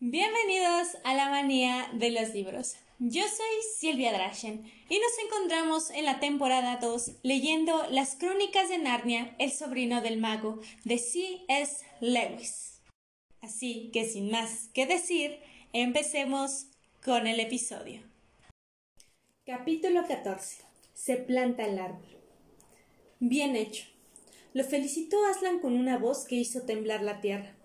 Bienvenidos a la manía de los libros. Yo soy Silvia Drachen y nos encontramos en la temporada 2 leyendo Las Crónicas de Narnia, el sobrino del mago, de C.S. Lewis. Así que sin más que decir, empecemos con el episodio. Capítulo 14. Se planta el árbol. Bien hecho. Lo felicitó Aslan con una voz que hizo temblar la tierra.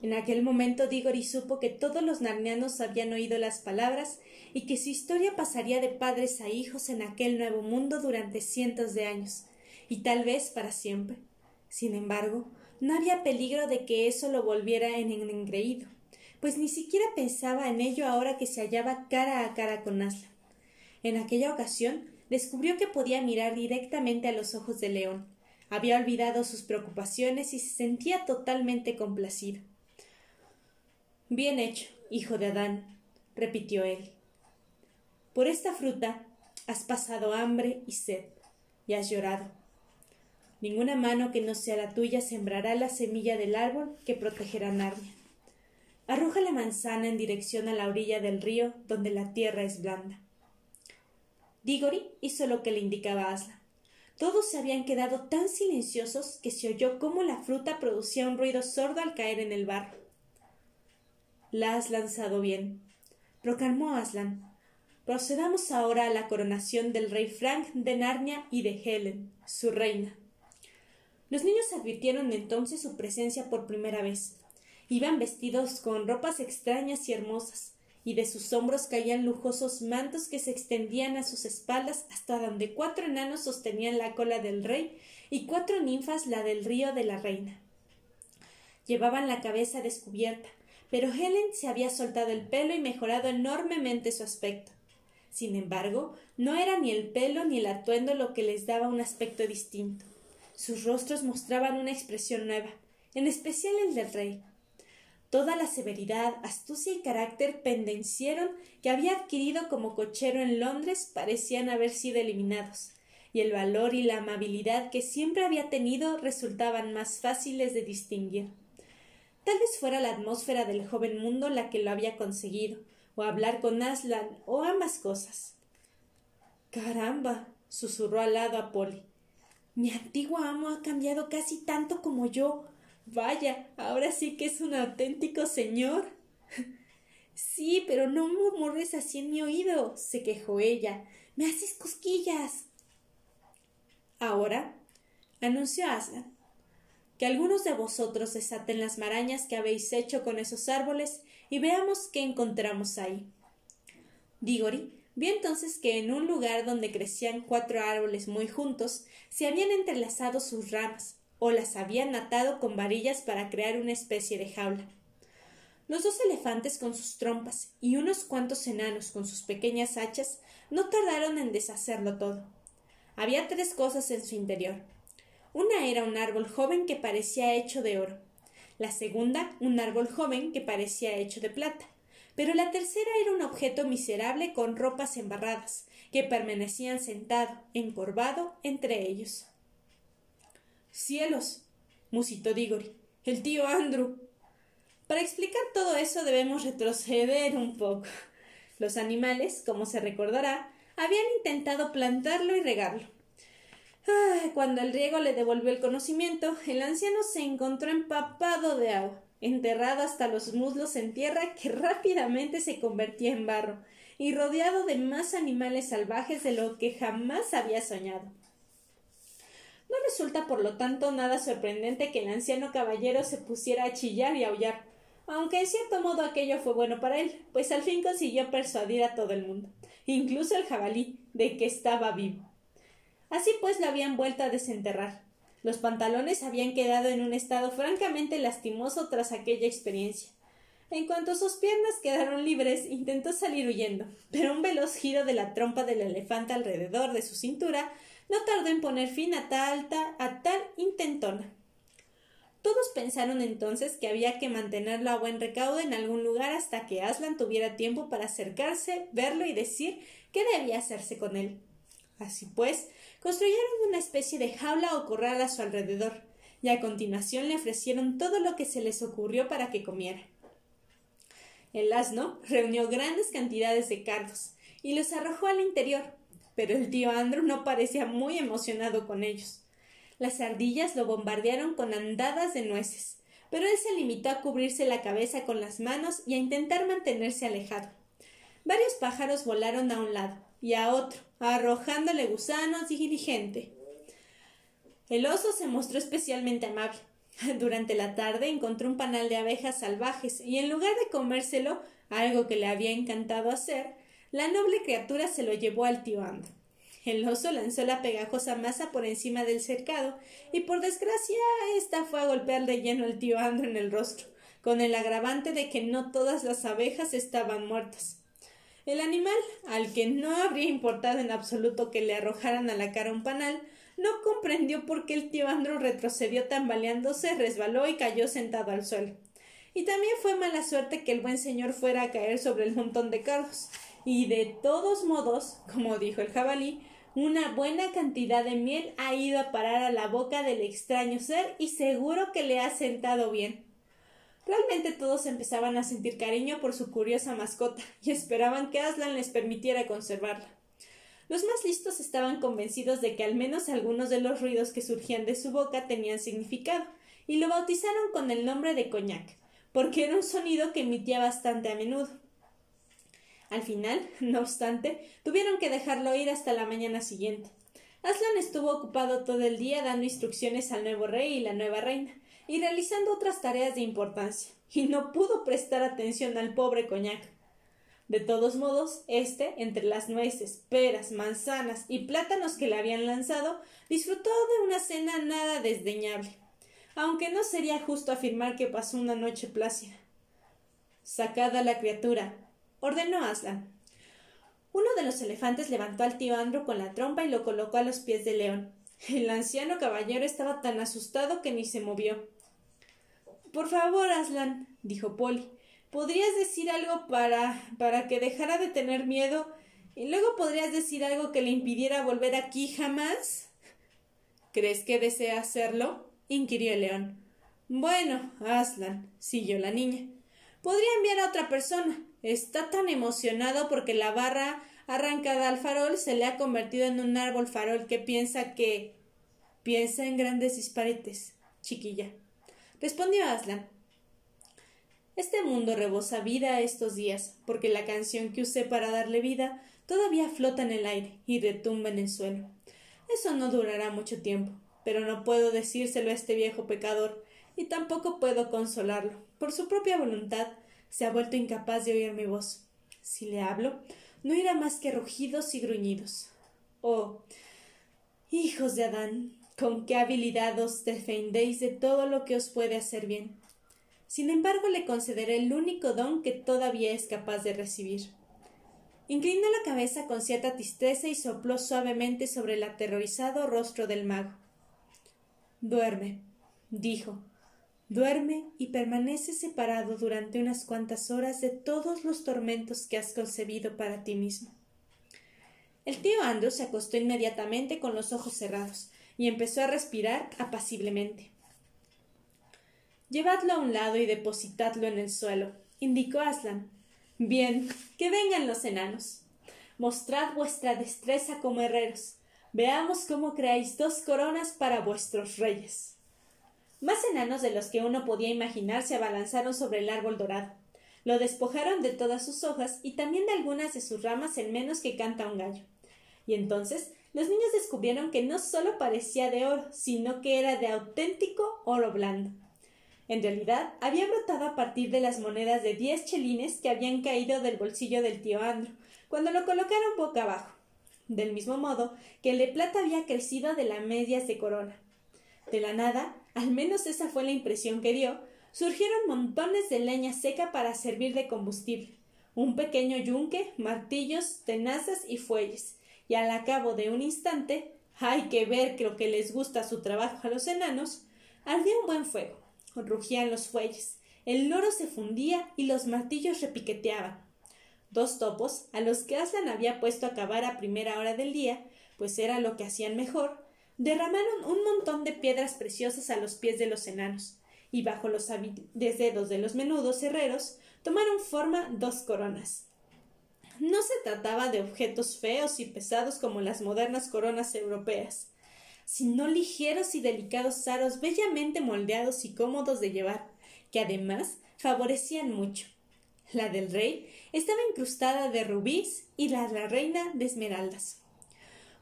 En aquel momento Diggory supo que todos los narnianos habían oído las palabras y que su historia pasaría de padres a hijos en aquel nuevo mundo durante cientos de años, y tal vez para siempre. Sin embargo, no había peligro de que eso lo volviera en engreído, pues ni siquiera pensaba en ello ahora que se hallaba cara a cara con Aslan. En aquella ocasión descubrió que podía mirar directamente a los ojos de León. Había olvidado sus preocupaciones y se sentía totalmente complacido. Bien hecho, hijo de Adán, repitió él. Por esta fruta has pasado hambre y sed, y has llorado. Ninguna mano que no sea la tuya sembrará la semilla del árbol que protegerá Narnia. Arroja la manzana en dirección a la orilla del río donde la tierra es blanda. Diggory hizo lo que le indicaba Aslan. Todos se habían quedado tan silenciosos que se oyó cómo la fruta producía un ruido sordo al caer en el barro. La has lanzado bien, proclamó Aslan. Procedamos ahora a la coronación del rey Frank de Narnia y de Helen, su reina. Los niños advirtieron entonces su presencia por primera vez. Iban vestidos con ropas extrañas y hermosas, y de sus hombros caían lujosos mantos que se extendían a sus espaldas hasta donde cuatro enanos sostenían la cola del rey y cuatro ninfas la del río de la reina. Llevaban la cabeza descubierta, pero Helen se había soltado el pelo y mejorado enormemente su aspecto. Sin embargo, no era ni el pelo ni el atuendo lo que les daba un aspecto distinto. Sus rostros mostraban una expresión nueva, en especial el del rey. Toda la severidad, astucia y carácter pendenciero que había adquirido como cochero en Londres parecían haber sido eliminados, y el valor y la amabilidad que siempre había tenido resultaban más fáciles de distinguir. Tal vez fuera la atmósfera del joven mundo la que lo había conseguido, o hablar con Aslan, o ambas cosas. Caramba. susurró al lado a Polly. Mi antiguo amo ha cambiado casi tanto como yo. Vaya, ahora sí que es un auténtico señor. sí, pero no murmures así en mi oído, se quejó ella. Me haces cosquillas. Ahora, anunció Aslan, que algunos de vosotros desaten las marañas que habéis hecho con esos árboles y veamos qué encontramos ahí. Digori vio entonces que en un lugar donde crecían cuatro árboles muy juntos se habían entrelazado sus ramas o las habían atado con varillas para crear una especie de jaula. Los dos elefantes con sus trompas y unos cuantos enanos con sus pequeñas hachas no tardaron en deshacerlo todo. Había tres cosas en su interior una era un árbol joven que parecía hecho de oro, la segunda un árbol joven que parecía hecho de plata, pero la tercera era un objeto miserable con ropas embarradas, que permanecían sentado, encorvado, entre ellos. Cielos. musitó Diggory. El tío Andrew. Para explicar todo eso debemos retroceder un poco. Los animales, como se recordará, habían intentado plantarlo y regarlo cuando el riego le devolvió el conocimiento, el anciano se encontró empapado de agua, enterrado hasta los muslos en tierra que rápidamente se convertía en barro, y rodeado de más animales salvajes de lo que jamás había soñado. No resulta, por lo tanto, nada sorprendente que el anciano caballero se pusiera a chillar y aullar, aunque en cierto modo aquello fue bueno para él, pues al fin consiguió persuadir a todo el mundo, incluso el jabalí, de que estaba vivo. Así pues la habían vuelto a desenterrar. Los pantalones habían quedado en un estado francamente lastimoso tras aquella experiencia. En cuanto sus piernas quedaron libres, intentó salir huyendo, pero un veloz giro de la trompa del elefante alrededor de su cintura no tardó en poner fin a tal, a tal intentona. Todos pensaron entonces que había que mantenerlo a buen recaudo en algún lugar hasta que Aslan tuviera tiempo para acercarse, verlo y decir qué debía hacerse con él. Así pues, construyeron una especie de jaula o corral a su alrededor, y a continuación le ofrecieron todo lo que se les ocurrió para que comiera. El asno reunió grandes cantidades de cardos y los arrojó al interior, pero el tío Andrew no parecía muy emocionado con ellos. Las ardillas lo bombardearon con andadas de nueces, pero él se limitó a cubrirse la cabeza con las manos y a intentar mantenerse alejado. Varios pájaros volaron a un lado y a otro, arrojándole gusanos y diligente. El oso se mostró especialmente amable. Durante la tarde encontró un panal de abejas salvajes y en lugar de comérselo, algo que le había encantado hacer, la noble criatura se lo llevó al tío Andro. El oso lanzó la pegajosa masa por encima del cercado y por desgracia ésta fue a golpear de lleno al tío Andro en el rostro, con el agravante de que no todas las abejas estaban muertas. El animal, al que no habría importado en absoluto que le arrojaran a la cara un panal, no comprendió por qué el tío Andrew retrocedió tambaleándose, resbaló y cayó sentado al suelo. Y también fue mala suerte que el buen señor fuera a caer sobre el montón de cardos. Y de todos modos, como dijo el jabalí, una buena cantidad de miel ha ido a parar a la boca del extraño ser y seguro que le ha sentado bien. Realmente todos empezaban a sentir cariño por su curiosa mascota y esperaban que Aslan les permitiera conservarla. Los más listos estaban convencidos de que al menos algunos de los ruidos que surgían de su boca tenían significado, y lo bautizaron con el nombre de coñac, porque era un sonido que emitía bastante a menudo. Al final, no obstante, tuvieron que dejarlo ir hasta la mañana siguiente. Aslan estuvo ocupado todo el día dando instrucciones al nuevo rey y la nueva reina, y realizando otras tareas de importancia, y no pudo prestar atención al pobre coñac. De todos modos, éste, entre las nueces, peras, manzanas y plátanos que le habían lanzado, disfrutó de una cena nada desdeñable, aunque no sería justo afirmar que pasó una noche plácida. Sacada la criatura, ordenó Aslan. Uno de los elefantes levantó al tío Andro con la trompa y lo colocó a los pies del león. El anciano caballero estaba tan asustado que ni se movió. Por favor, Aslan, dijo Polly, podrías decir algo para para que dejara de tener miedo y luego podrías decir algo que le impidiera volver aquí jamás. ¿Crees que desea hacerlo? inquirió el león. Bueno, Aslan, siguió la niña. Podría enviar a otra persona. Está tan emocionado porque la barra arrancada al farol se le ha convertido en un árbol farol que piensa que. piensa en grandes disparites, chiquilla. Respondió Aslan. Este mundo rebosa vida estos días, porque la canción que usé para darle vida todavía flota en el aire y retumba en el suelo. Eso no durará mucho tiempo, pero no puedo decírselo a este viejo pecador, y tampoco puedo consolarlo. Por su propia voluntad se ha vuelto incapaz de oír mi voz. Si le hablo, no irá más que rugidos y gruñidos. Oh. Hijos de Adán, con qué habilidad os defendéis de todo lo que os puede hacer bien. Sin embargo, le concederé el único don que todavía es capaz de recibir. Inclinó la cabeza con cierta tristeza y sopló suavemente sobre el aterrorizado rostro del mago. Duerme, dijo. Duerme y permanece separado durante unas cuantas horas de todos los tormentos que has concebido para ti mismo. El tío Andrew se acostó inmediatamente con los ojos cerrados y empezó a respirar apaciblemente. Llevadlo a un lado y depositadlo en el suelo, indicó Aslan. Bien, que vengan los enanos. Mostrad vuestra destreza como herreros. Veamos cómo creáis dos coronas para vuestros reyes. Más enanos de los que uno podía imaginar se abalanzaron sobre el árbol dorado. Lo despojaron de todas sus hojas y también de algunas de sus ramas en menos que canta un gallo. Y entonces los niños descubrieron que no solo parecía de oro, sino que era de auténtico oro blando. En realidad, había brotado a partir de las monedas de diez chelines que habían caído del bolsillo del tío Andrew, cuando lo colocaron boca abajo, del mismo modo que el de plata había crecido de las medias de corona. De la nada, al menos esa fue la impresión que dio, surgieron montones de leña seca para servir de combustible, un pequeño yunque, martillos, tenazas y fuelles, y al cabo de un instante, hay que ver lo que les gusta su trabajo a los enanos, ardía un buen fuego rugían los fuelles, el loro se fundía y los martillos repiqueteaban. Dos topos, a los que Aslan había puesto a cavar a primera hora del día, pues era lo que hacían mejor, derramaron un montón de piedras preciosas a los pies de los enanos, y bajo los dedos de los menudos herreros tomaron forma dos coronas. No se trataba de objetos feos y pesados como las modernas coronas europeas, sino ligeros y delicados aros bellamente moldeados y cómodos de llevar, que además favorecían mucho. La del rey estaba incrustada de rubíes y la de la reina de esmeraldas.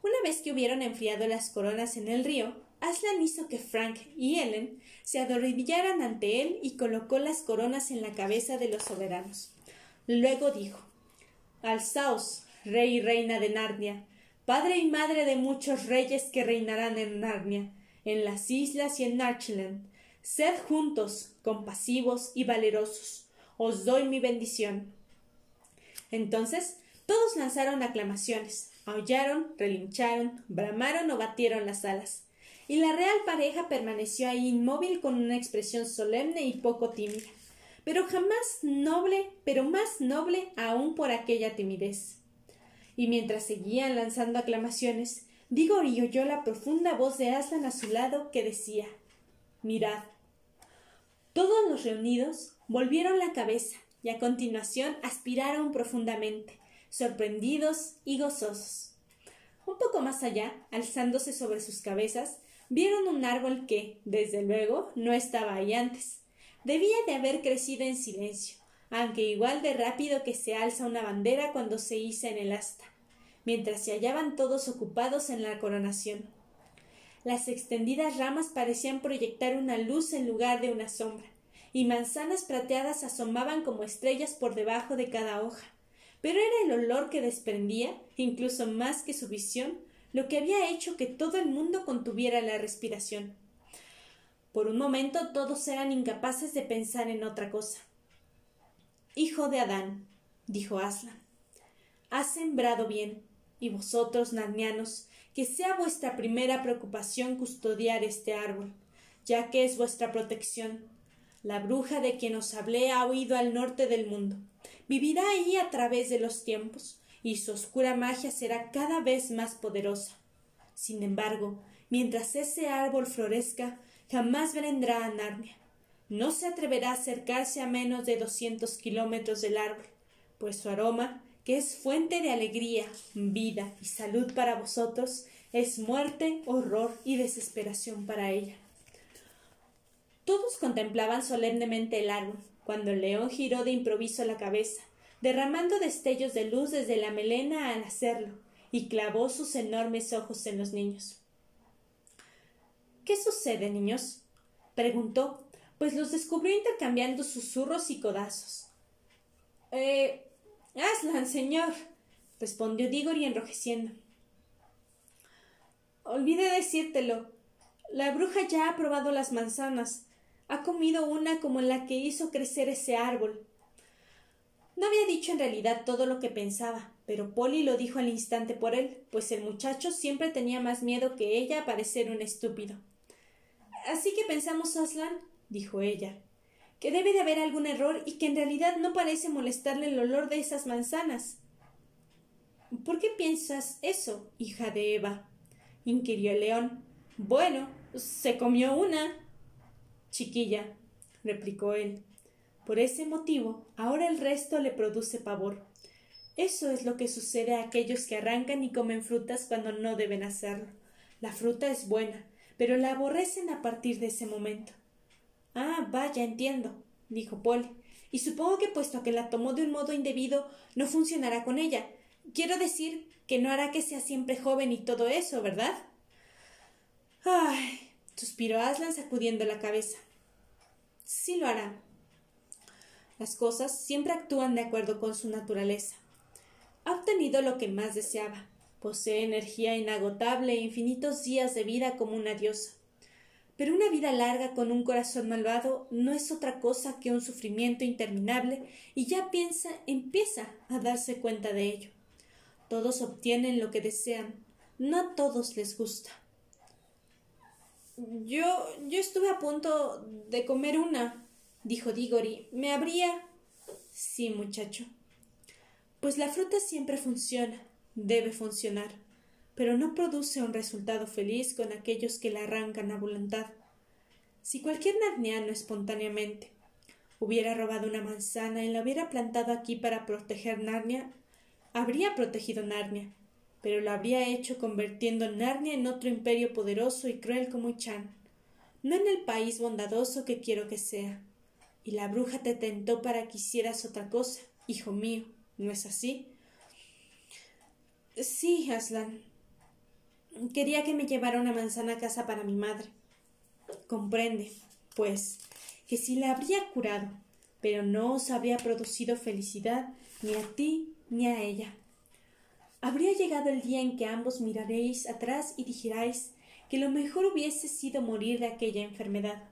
Una vez que hubieron enfriado las coronas en el río, Aslan hizo que Frank y Ellen se adormillaran ante él y colocó las coronas en la cabeza de los soberanos. Luego dijo Alzaos, rey y reina de Narnia, padre y madre de muchos reyes que reinarán en Narnia, en las islas y en Narchiland. Sed juntos, compasivos y valerosos. Os doy mi bendición. Entonces todos lanzaron aclamaciones, aullaron, relincharon, bramaron o batieron las alas y la real pareja permaneció ahí inmóvil con una expresión solemne y poco tímida, pero jamás noble, pero más noble aún por aquella timidez. Y mientras seguían lanzando aclamaciones, Digori oyó la profunda voz de Aslan a su lado que decía Mirad. Todos los reunidos volvieron la cabeza y a continuación aspiraron profundamente, sorprendidos y gozosos. Un poco más allá, alzándose sobre sus cabezas, vieron un árbol que, desde luego, no estaba ahí antes. Debía de haber crecido en silencio, aunque igual de rápido que se alza una bandera cuando se iza en el asta, mientras se hallaban todos ocupados en la coronación. Las extendidas ramas parecían proyectar una luz en lugar de una sombra, y manzanas plateadas asomaban como estrellas por debajo de cada hoja. Pero era el olor que desprendía, incluso más que su visión, lo que había hecho que todo el mundo contuviera la respiración. Por un momento todos eran incapaces de pensar en otra cosa. Hijo de Adán, dijo Aslan, has sembrado bien, y vosotros, narnianos, que sea vuestra primera preocupación custodiar este árbol, ya que es vuestra protección. La bruja de quien os hablé ha huido al norte del mundo. Vivirá ahí a través de los tiempos, y su oscura magia será cada vez más poderosa. Sin embargo, mientras ese árbol florezca, jamás vendrá a Narnia. No se atreverá a acercarse a menos de doscientos kilómetros del árbol, pues su aroma, que es fuente de alegría, vida y salud para vosotros, es muerte, horror y desesperación para ella. Todos contemplaban solemnemente el árbol, cuando el león giró de improviso la cabeza, derramando destellos de luz desde la melena al hacerlo, y clavó sus enormes ojos en los niños. ¿Qué sucede, niños? preguntó, pues los descubrió intercambiando susurros y codazos. Eh. Aslan, señor, respondió Diggory enrojeciendo. Olvidé decírtelo. La bruja ya ha probado las manzanas. Ha comido una como la que hizo crecer ese árbol. No había dicho en realidad todo lo que pensaba, pero Polly lo dijo al instante por él, pues el muchacho siempre tenía más miedo que ella a parecer un estúpido. Así que pensamos, Aslan, dijo ella, que debe de haber algún error y que en realidad no parece molestarle el olor de esas manzanas. ¿Por qué piensas eso, hija de Eva? inquirió el león. Bueno, se comió una. Chiquilla, replicó él. Por ese motivo, ahora el resto le produce pavor. Eso es lo que sucede a aquellos que arrancan y comen frutas cuando no deben hacerlo. La fruta es buena, pero la aborrecen a partir de ese momento. Ah, vaya, entiendo, dijo Paul. Y supongo que puesto que la tomó de un modo indebido, no funcionará con ella. Quiero decir que no hará que sea siempre joven y todo eso, ¿verdad? Ay, suspiró Aslan sacudiendo la cabeza. Sí lo hará, las cosas siempre actúan de acuerdo con su naturaleza. Ha obtenido lo que más deseaba. Posee energía inagotable e infinitos días de vida como una diosa. Pero una vida larga con un corazón malvado no es otra cosa que un sufrimiento interminable y ya piensa, empieza a darse cuenta de ello. Todos obtienen lo que desean, no a todos les gusta. Yo, yo estuve a punto de comer una, dijo Diggory. ¿Me habría. Sí, muchacho. Pues la fruta siempre funciona, debe funcionar, pero no produce un resultado feliz con aquellos que la arrancan a voluntad. si cualquier narniano espontáneamente hubiera robado una manzana y la hubiera plantado aquí para proteger Narnia, habría protegido Narnia, pero lo habría hecho convirtiendo Narnia en otro imperio poderoso y cruel como Chan, no en el país bondadoso que quiero que sea. Y la bruja te tentó para que hicieras otra cosa, hijo mío, ¿no es así? Sí, Aslan. Quería que me llevara una manzana a casa para mi madre. Comprende, pues, que si la habría curado, pero no os habría producido felicidad ni a ti ni a ella. Habría llegado el día en que ambos miraréis atrás y dijerais que lo mejor hubiese sido morir de aquella enfermedad.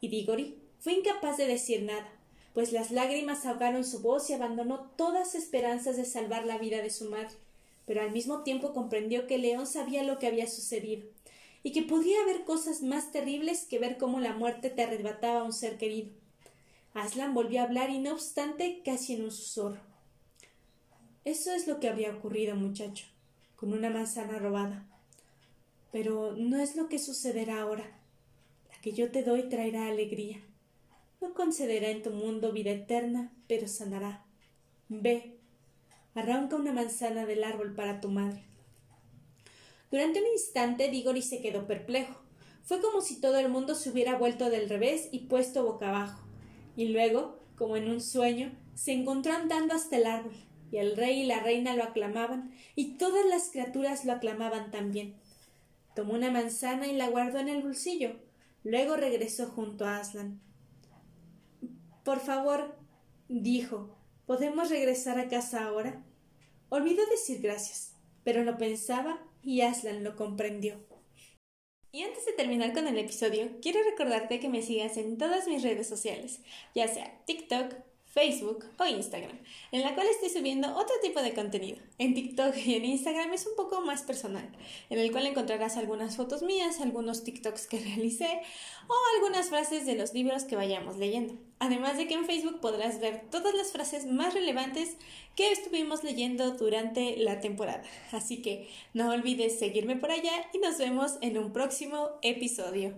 Y Digori fue incapaz de decir nada, pues las lágrimas ahogaron su voz y abandonó todas esperanzas de salvar la vida de su madre, pero al mismo tiempo comprendió que León sabía lo que había sucedido, y que podía haber cosas más terribles que ver cómo la muerte te arrebataba a un ser querido. Aslan volvió a hablar y no obstante casi en un susurro. Eso es lo que habría ocurrido, muchacho, con una manzana robada. Pero no es lo que sucederá ahora. La que yo te doy traerá alegría. No concederá en tu mundo vida eterna, pero sanará. Ve, arranca una manzana del árbol para tu madre. Durante un instante Digori se quedó perplejo. Fue como si todo el mundo se hubiera vuelto del revés y puesto boca abajo. Y luego, como en un sueño, se encontró andando hasta el árbol, y el rey y la reina lo aclamaban, y todas las criaturas lo aclamaban también. Tomó una manzana y la guardó en el bolsillo. Luego regresó junto a Aslan. Por favor, dijo, ¿podemos regresar a casa ahora? Olvidó decir gracias, pero lo pensaba y Aslan lo comprendió. Y antes de terminar con el episodio, quiero recordarte que me sigas en todas mis redes sociales, ya sea TikTok, Facebook o Instagram, en la cual estoy subiendo otro tipo de contenido. En TikTok y en Instagram es un poco más personal, en el cual encontrarás algunas fotos mías, algunos TikToks que realicé o algunas frases de los libros que vayamos leyendo. Además de que en Facebook podrás ver todas las frases más relevantes que estuvimos leyendo durante la temporada. Así que no olvides seguirme por allá y nos vemos en un próximo episodio.